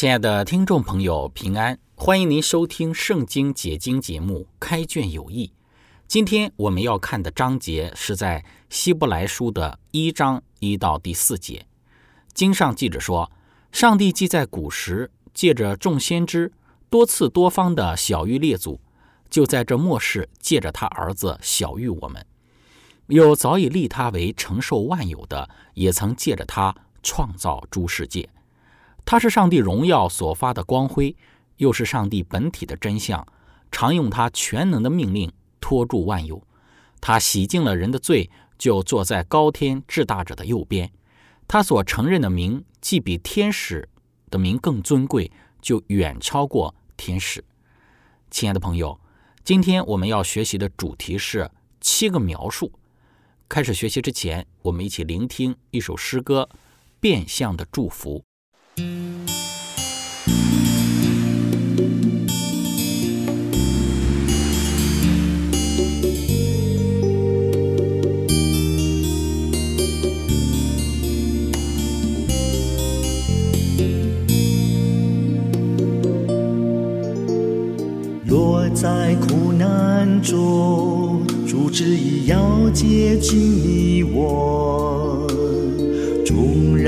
亲爱的听众朋友，平安！欢迎您收听《圣经解经》节目《开卷有益》。今天我们要看的章节是在希伯来书的一章一到第四节。经上记着说，上帝既在古时借着众先知多次多方的小谕列祖，就在这末世借着他儿子小谕我们；又早已立他为承受万有的，也曾借着他创造诸世界。他是上帝荣耀所发的光辉，又是上帝本体的真相，常用他全能的命令托住万有。他洗净了人的罪，就坐在高天至大者的右边。他所承认的名，既比天使的名更尊贵，就远超过天使。亲爱的朋友，今天我们要学习的主题是七个描述。开始学习之前，我们一起聆听一首诗歌《变相的祝福》。落在苦难中，主旨意要接近你我。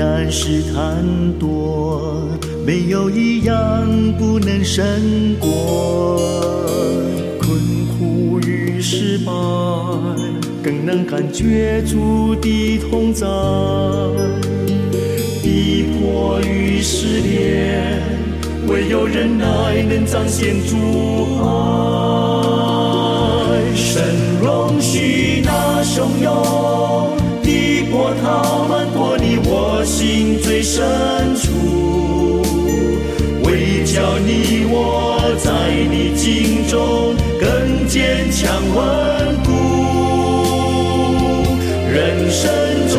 然试探多，没有一样不能胜过。困苦与失败，更能感觉主的同在。逼迫与失恋，唯有忍耐能彰显主爱。神容许那汹涌的波涛漫过你心最深处，为叫你我在你境中更坚强稳固。人生中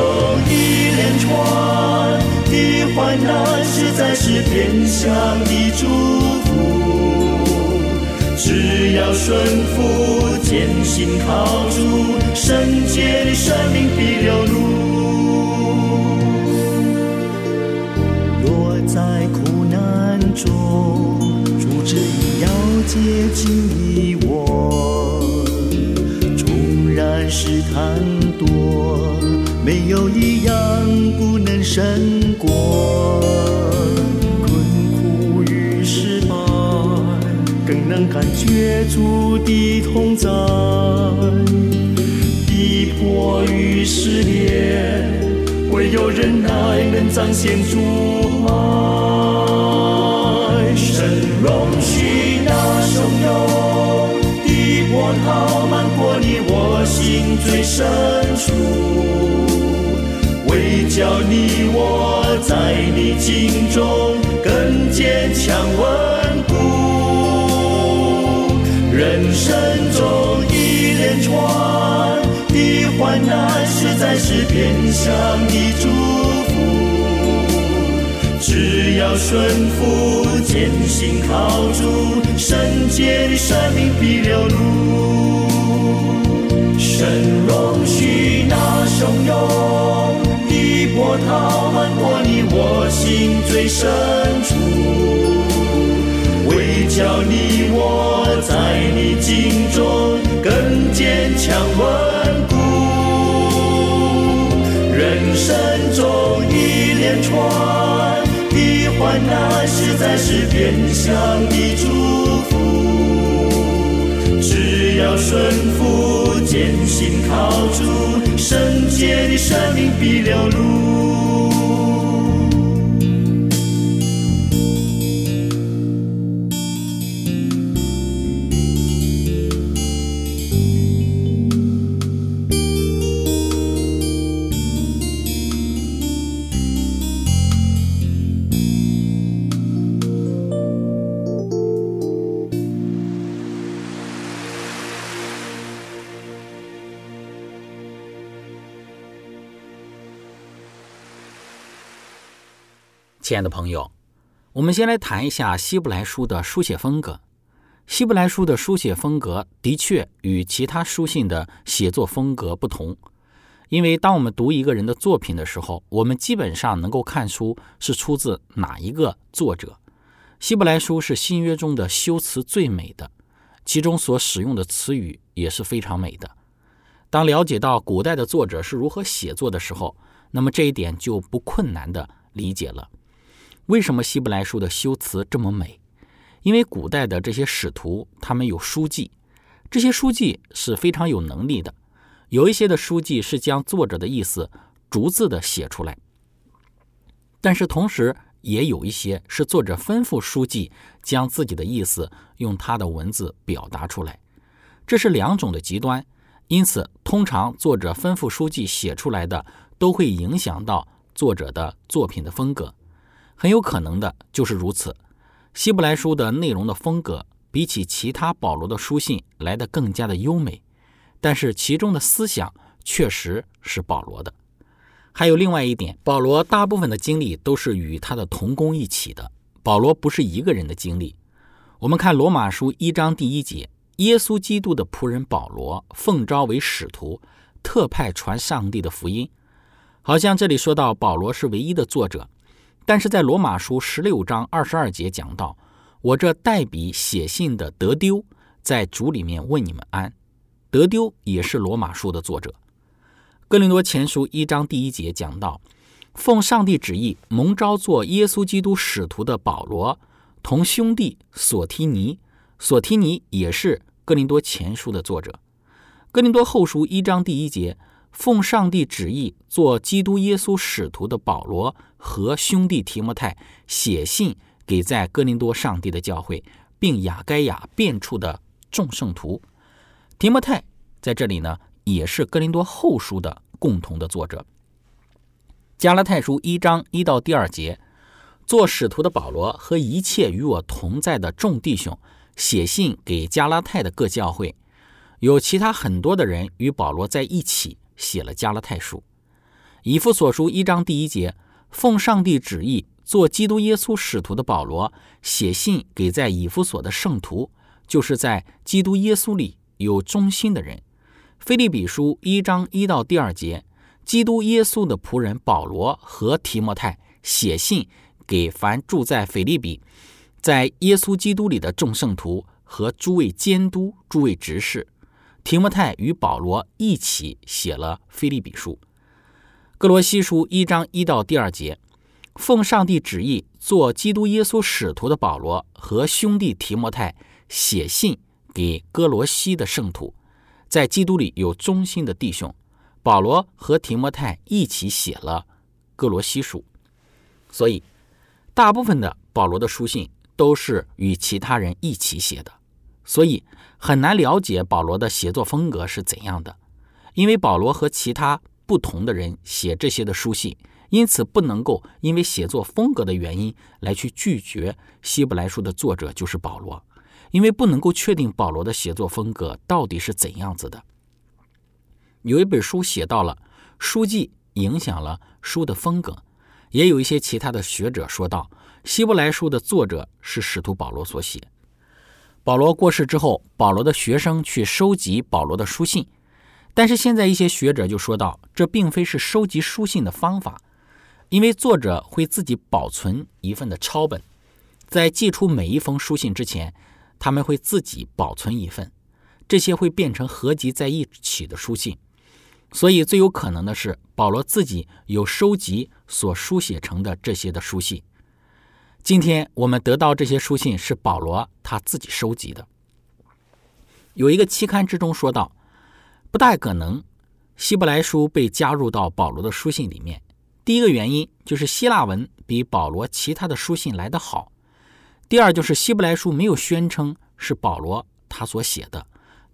一连串的患难，实在是变相的祝福。只要顺服，坚信靠主，圣洁的生命必流露。难中，主旨意要接近你我。纵然试探多，没有一样不能胜过。困苦与失败，更能感觉主的同在。逼迫与失恋，唯有忍耐能彰显主爱。最深处，为叫你我在你境中更坚强稳固。人生中一连串的患难，实在是变相的祝福。只要顺服，坚信靠主，圣洁的生命必流露。神容许那汹涌的波涛漫过你我心最深处，为叫你我在你境中更坚强稳固。人生中一连串的患难实在是变相的祝福。只要顺服，艰辛靠主，圣洁的生命必流露。亲爱的朋友，我们先来谈一下希伯来书的书写风格。希伯来书的书写风格的确与其他书信的写作风格不同，因为当我们读一个人的作品的时候，我们基本上能够看出是出自哪一个作者。希伯来书是新约中的修辞最美的，其中所使用的词语也是非常美的。当了解到古代的作者是如何写作的时候，那么这一点就不困难的理解了。为什么希伯来书的修辞这么美？因为古代的这些使徒，他们有书记，这些书记是非常有能力的。有一些的书记是将作者的意思逐字的写出来，但是同时也有一些是作者吩咐书记将自己的意思用他的文字表达出来。这是两种的极端，因此通常作者吩咐书记写出来的，都会影响到作者的作品的风格。很有可能的就是如此。希伯来书的内容的风格比起其他保罗的书信来得更加的优美，但是其中的思想确实是保罗的。还有另外一点，保罗大部分的经历都是与他的同工一起的。保罗不是一个人的经历。我们看罗马书一章第一节，耶稣基督的仆人保罗奉召为使徒，特派传上帝的福音。好像这里说到保罗是唯一的作者。但是在罗马书十六章二十二节讲到，我这代笔写信的德丢，在主里面问你们安。德丢也是罗马书的作者。哥林多前书一章第一节讲到，奉上帝旨意蒙召做耶稣基督使徒的保罗，同兄弟索提尼，索提尼也是哥林多前书的作者。哥林多后书一章第一节。奉上帝旨意做基督耶稣使徒的保罗和兄弟提摩太写信给在哥林多上帝的教会，并雅该亚变处的众圣徒。提摩太在这里呢，也是哥林多后书的共同的作者。加拉太书一章一到第二节，做使徒的保罗和一切与我同在的众弟兄写信给加拉太的各教会，有其他很多的人与保罗在一起。写了加拉太书，以弗所书一章第一节，奉上帝旨意做基督耶稣使徒的保罗写信给在以弗所的圣徒，就是在基督耶稣里有忠心的人。菲利比书一章一到第二节，基督耶稣的仆人保罗和提摩太写信给凡住在腓利比，在耶稣基督里的众圣徒和诸位监督、诸位执事。提摩太与保罗一起写了《腓利比书》。哥罗西书一章一到第二节，奉上帝旨意做基督耶稣使徒的保罗和兄弟提摩太写信给哥罗西的圣徒，在基督里有忠心的弟兄。保罗和提摩太一起写了《哥罗西书》，所以大部分的保罗的书信都是与其他人一起写的。所以很难了解保罗的写作风格是怎样的，因为保罗和其他不同的人写这些的书信，因此不能够因为写作风格的原因来去拒绝希伯来书的作者就是保罗，因为不能够确定保罗的写作风格到底是怎样子的。有一本书写到了书记影响了书的风格，也有一些其他的学者说到希伯来书的作者是使徒保罗所写。保罗过世之后，保罗的学生去收集保罗的书信，但是现在一些学者就说到，这并非是收集书信的方法，因为作者会自己保存一份的抄本，在寄出每一封书信之前，他们会自己保存一份，这些会变成合集在一起的书信，所以最有可能的是保罗自己有收集所书写成的这些的书信。今天我们得到这些书信是保罗他自己收集的。有一个期刊之中说到，不大可能希伯来书被加入到保罗的书信里面。第一个原因就是希腊文比保罗其他的书信来得好。第二就是希伯来书没有宣称是保罗他所写的。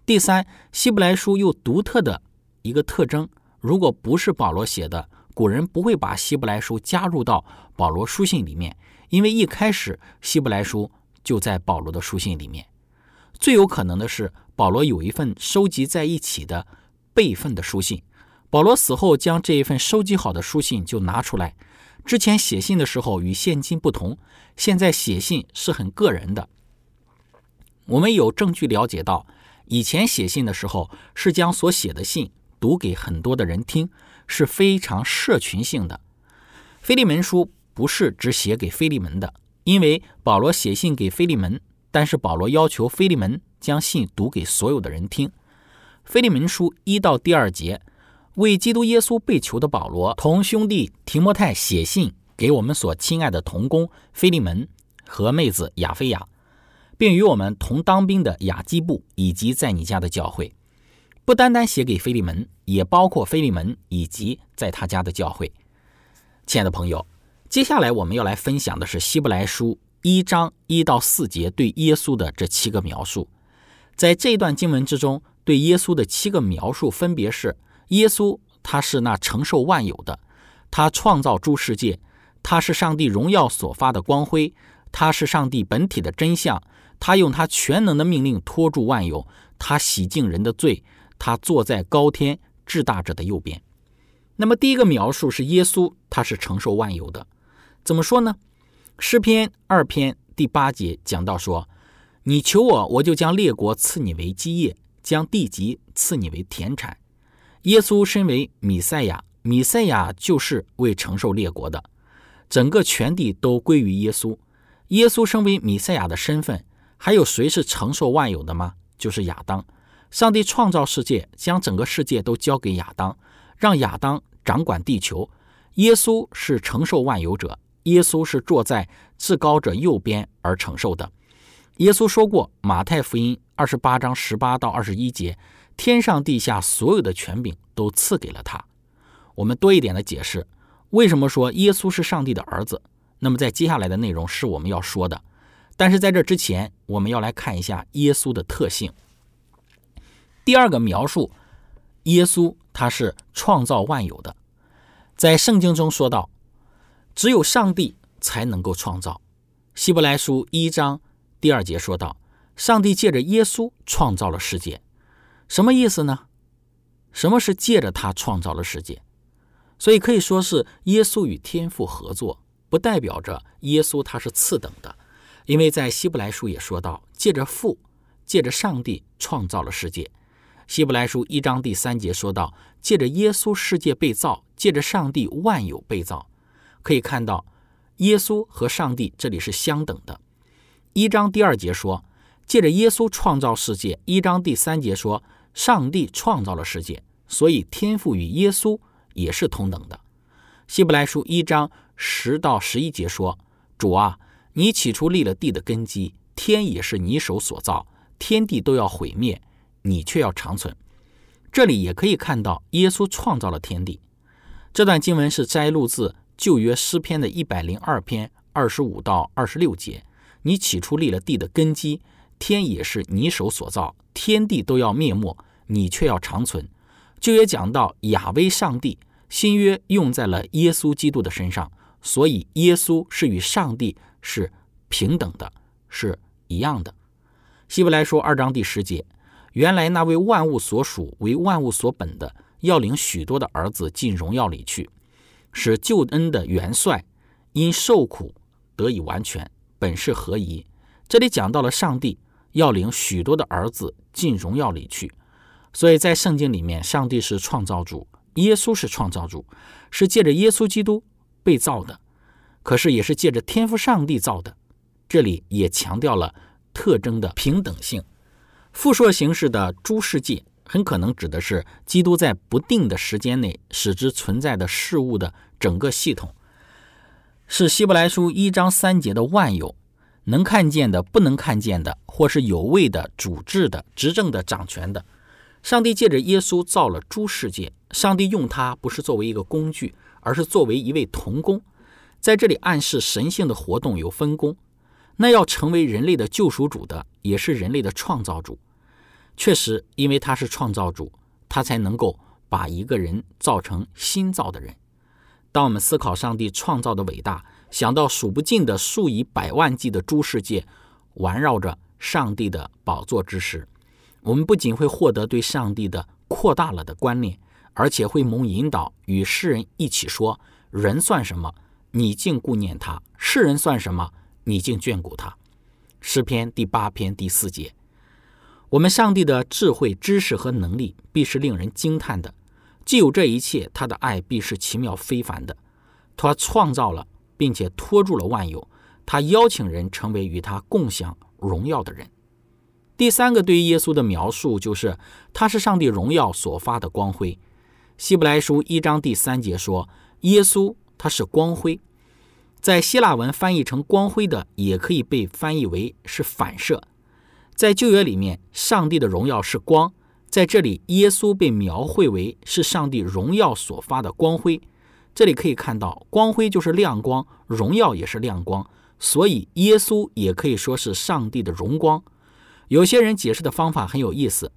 第三，希伯来书又独特的一个特征，如果不是保罗写的，古人不会把希伯来书加入到保罗书信里面，因为一开始希伯来书就在保罗的书信里面。最有可能的是，保罗有一份收集在一起的备份的书信。保罗死后，将这一份收集好的书信就拿出来。之前写信的时候与现今不同，现在写信是很个人的。我们有证据了解到，以前写信的时候是将所写的信读给很多的人听，是非常社群性的。腓利门书不是只写给腓利门的，因为保罗写信给腓利门，但是保罗要求腓利门将信读给所有的人听。腓利门书一到第二节。为基督耶稣被囚的保罗，同兄弟提摩太写信给我们所亲爱的同工菲利门和妹子亚菲亚，并与我们同当兵的亚基布以及在你家的教会。不单单写给菲利门，也包括菲利门以及在他家的教会。亲爱的朋友，接下来我们要来分享的是希伯来书一章一到四节对耶稣的这七个描述。在这段经文之中，对耶稣的七个描述分别是。耶稣他是那承受万有的，他创造诸世界，他是上帝荣耀所发的光辉，他是上帝本体的真相，他用他全能的命令托住万有，他洗净人的罪，他坐在高天至大者的右边。那么第一个描述是耶稣他是承受万有的，怎么说呢？诗篇二篇第八节讲到说：“你求我，我就将列国赐你为基业，将地级赐你为田产。”耶稣身为米赛亚，米赛亚就是为承受列国的，整个全地都归于耶稣。耶稣身为米赛亚的身份，还有谁是承受万有的吗？就是亚当。上帝创造世界，将整个世界都交给亚当，让亚当掌管地球。耶稣是承受万有者，耶稣是坐在至高者右边而承受的。耶稣说过，《马太福音》二十八章十八到二十一节。天上地下所有的权柄都赐给了他。我们多一点的解释，为什么说耶稣是上帝的儿子？那么在接下来的内容是我们要说的。但是在这之前，我们要来看一下耶稣的特性。第二个描述，耶稣他是创造万有的。在圣经中说到，只有上帝才能够创造。希伯来书一章第二节说到，上帝借着耶稣创造了世界。什么意思呢？什么是借着他创造了世界？所以可以说是耶稣与天父合作，不代表着耶稣他是次等的，因为在希伯来书也说到，借着父，借着上帝创造了世界。希伯来书一章第三节说到，借着耶稣世界被造，借着上帝万有被造。可以看到，耶稣和上帝这里是相等的。一章第二节说，借着耶稣创造世界。一章第三节说。上帝创造了世界，所以天赋与耶稣也是同等的。希伯来书一章十到十一节说：“主啊，你起初立了地的根基，天也是你手所造，天地都要毁灭，你却要长存。”这里也可以看到耶稣创造了天地。这段经文是摘录自旧约诗篇的一百零二篇二十五到二十六节：“你起初立了地的根基。”天也是你手所造，天地都要灭没，你却要长存。就也讲到亚威上帝，新约用在了耶稣基督的身上，所以耶稣是与上帝是平等的，是一样的。希伯来说二章第十节，原来那位万物所属、为万物所本的，要领许多的儿子进荣耀里去，使救恩的元帅因受苦得以完全，本是何宜？这里讲到了上帝。要领许多的儿子进荣耀里去，所以在圣经里面，上帝是创造主，耶稣是创造主，是借着耶稣基督被造的，可是也是借着天赋上帝造的。这里也强调了特征的平等性。复说形式的诸世界，很可能指的是基督在不定的时间内使之存在的事物的整个系统。是希伯来书一章三节的万有，能看见的、不能看见的，或是有位的、主治的、执政的、掌权的。上帝借着耶稣造了诸世界，上帝用他不是作为一个工具，而是作为一位童工，在这里暗示神性的活动有分工。那要成为人类的救赎主的，也是人类的创造主。确实，因为他是创造主，他才能够把一个人造成新造的人。当我们思考上帝创造的伟大，想到数不尽的数以百万计的诸世界环绕着上帝的宝座之时，我们不仅会获得对上帝的扩大了的观念，而且会蒙引导与世人一起说：“人算什么？你竟顾念他；世人算什么？你竟眷顾他。”诗篇第八篇第四节。我们上帝的智慧、知识和能力，必是令人惊叹的。既有这一切，他的爱必是奇妙非凡的。他创造了，并且托住了万有。他邀请人成为与他共享荣耀的人。第三个对于耶稣的描述就是，他是上帝荣耀所发的光辉。希伯来书一章第三节说，耶稣他是光辉。在希腊文翻译成光辉的，也可以被翻译为是反射。在旧约里面，上帝的荣耀是光。在这里，耶稣被描绘为是上帝荣耀所发的光辉。这里可以看到，光辉就是亮光，荣耀也是亮光，所以耶稣也可以说是上帝的荣光。有些人解释的方法很有意思。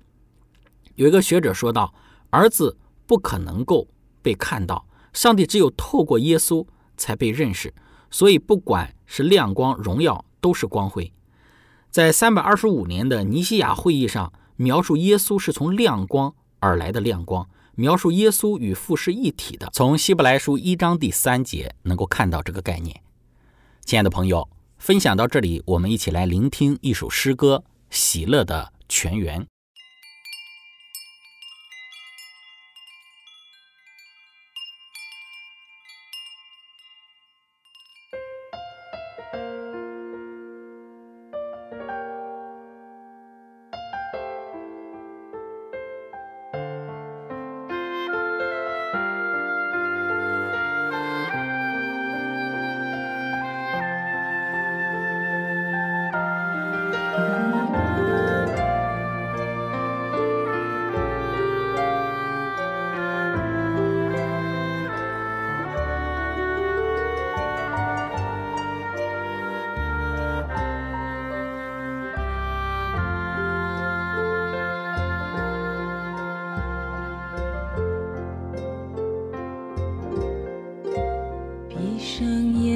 有一个学者说道：“儿子不可能够被看到，上帝只有透过耶稣才被认识，所以不管是亮光、荣耀，都是光辉。”在三百二十五年的尼西亚会议上。描述耶稣是从亮光而来的亮光，描述耶稣与父是一体的。从希伯来书一章第三节能够看到这个概念。亲爱的朋友，分享到这里，我们一起来聆听一首诗歌《喜乐的泉源》。上演。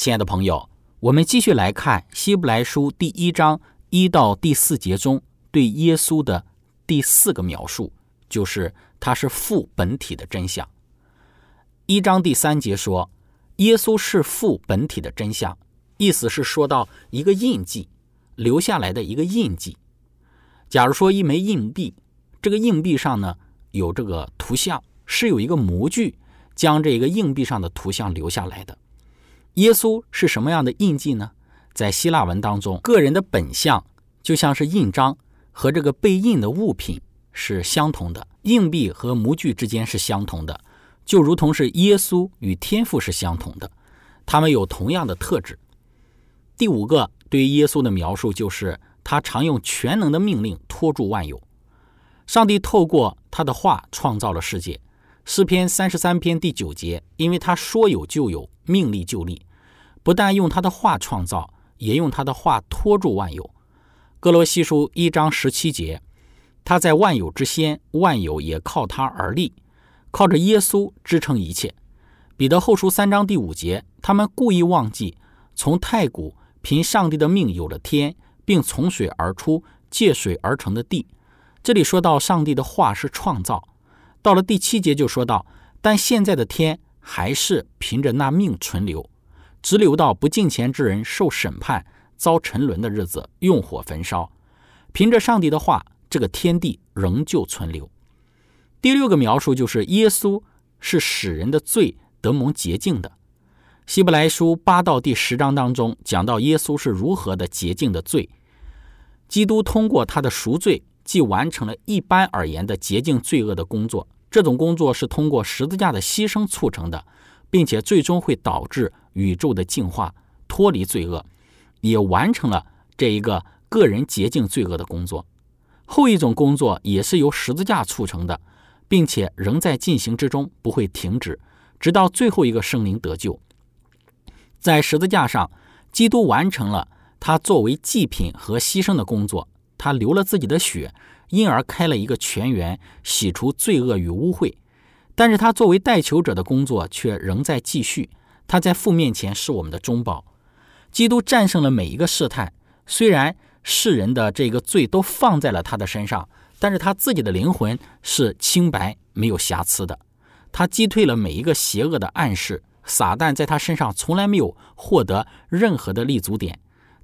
亲爱的朋友，我们继续来看《希伯来书》第一章一到第四节中对耶稣的第四个描述，就是他是父本体的真相。一章第三节说，耶稣是父本体的真相，意思是说到一个印记留下来的一个印记。假如说一枚硬币，这个硬币上呢有这个图像，是有一个模具将这个硬币上的图像留下来的。耶稣是什么样的印记呢？在希腊文当中，个人的本相就像是印章，和这个被印的物品是相同的。硬币和模具之间是相同的，就如同是耶稣与天父是相同的，他们有同样的特质。第五个对于耶稣的描述就是他常用全能的命令托住万有。上帝透过他的话创造了世界。诗篇三十三篇第九节，因为他说有就有，命立就立，不但用他的话创造，也用他的话托住万有。哥罗西书一章十七节，他在万有之先，万有也靠他而立，靠着耶稣支撑一切。彼得后书三章第五节，他们故意忘记从太古凭上帝的命有了天，并从水而出，借水而成的地。这里说到上帝的话是创造。到了第七节就说到，但现在的天还是凭着那命存留，直留到不敬虔之人受审判、遭沉沦的日子，用火焚烧。凭着上帝的话，这个天地仍旧存留。第六个描述就是耶稣是使人的罪得蒙洁净的。希伯来书八到第十章当中讲到耶稣是如何的洁净的罪，基督通过他的赎罪。既完成了一般而言的洁净罪恶的工作，这种工作是通过十字架的牺牲促成的，并且最终会导致宇宙的净化，脱离罪恶，也完成了这一个个人洁净罪恶的工作。后一种工作也是由十字架促成的，并且仍在进行之中，不会停止，直到最后一个生灵得救。在十字架上，基督完成了他作为祭品和牺牲的工作，他流了自己的血，因而开了一个泉源，洗除罪恶与污秽。但是他作为代求者的工作却仍在继续。他在父面前是我们的中保。基督战胜了每一个试探，虽然世人的这个罪都放在了他的身上，但是他自己的灵魂是清白、没有瑕疵的。他击退了每一个邪恶的暗示，撒旦在他身上从来没有获得任何的立足点。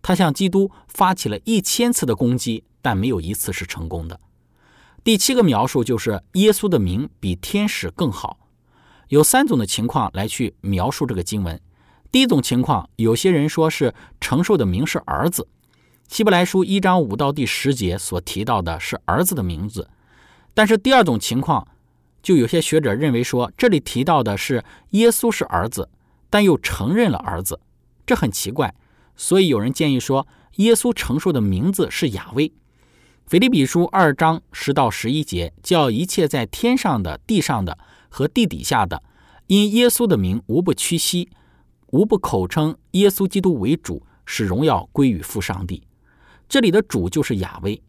他向基督发起了一千次的攻击，但没有一次是成功的。第七个描述就是耶稣的名比天使更好。有三种的情况来去描述这个经文。第一种情况，有些人说是承受的名是儿子。希伯来书一章五到第十节所提到的是儿子的名字。但是第二种情况，就有些学者认为说这里提到的是耶稣是儿子，但又承认了儿子，这很奇怪。所以有人建议说，耶稣承受的名字是雅威。腓立比书二章十到十一节，叫一切在天上的、地上的和地底下的，因耶稣的名，无不屈膝，无不口称耶稣基督为主，使荣耀归于父上帝。这里的主就是雅威。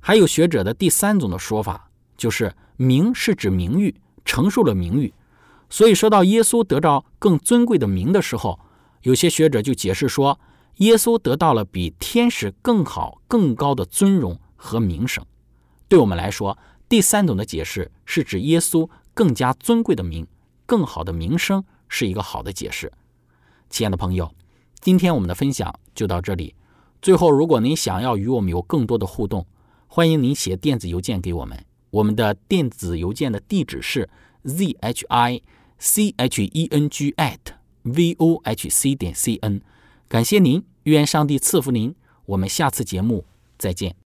还有学者的第三种的说法，就是名是指名誉，承受了名誉。所以说到耶稣得到更尊贵的名的时候，有些学者就解释说。耶稣得到了比天使更好、更高的尊荣和名声。对我们来说，第三种的解释是指耶稣更加尊贵的名、更好的名声是一个好的解释。亲爱的朋友，今天我们的分享就到这里。最后，如果您想要与我们有更多的互动，欢迎您写电子邮件给我们。我们的电子邮件的地址是 z h i c h e n g at v o h c 点 c n。感谢您，愿上帝赐福您。我们下次节目再见。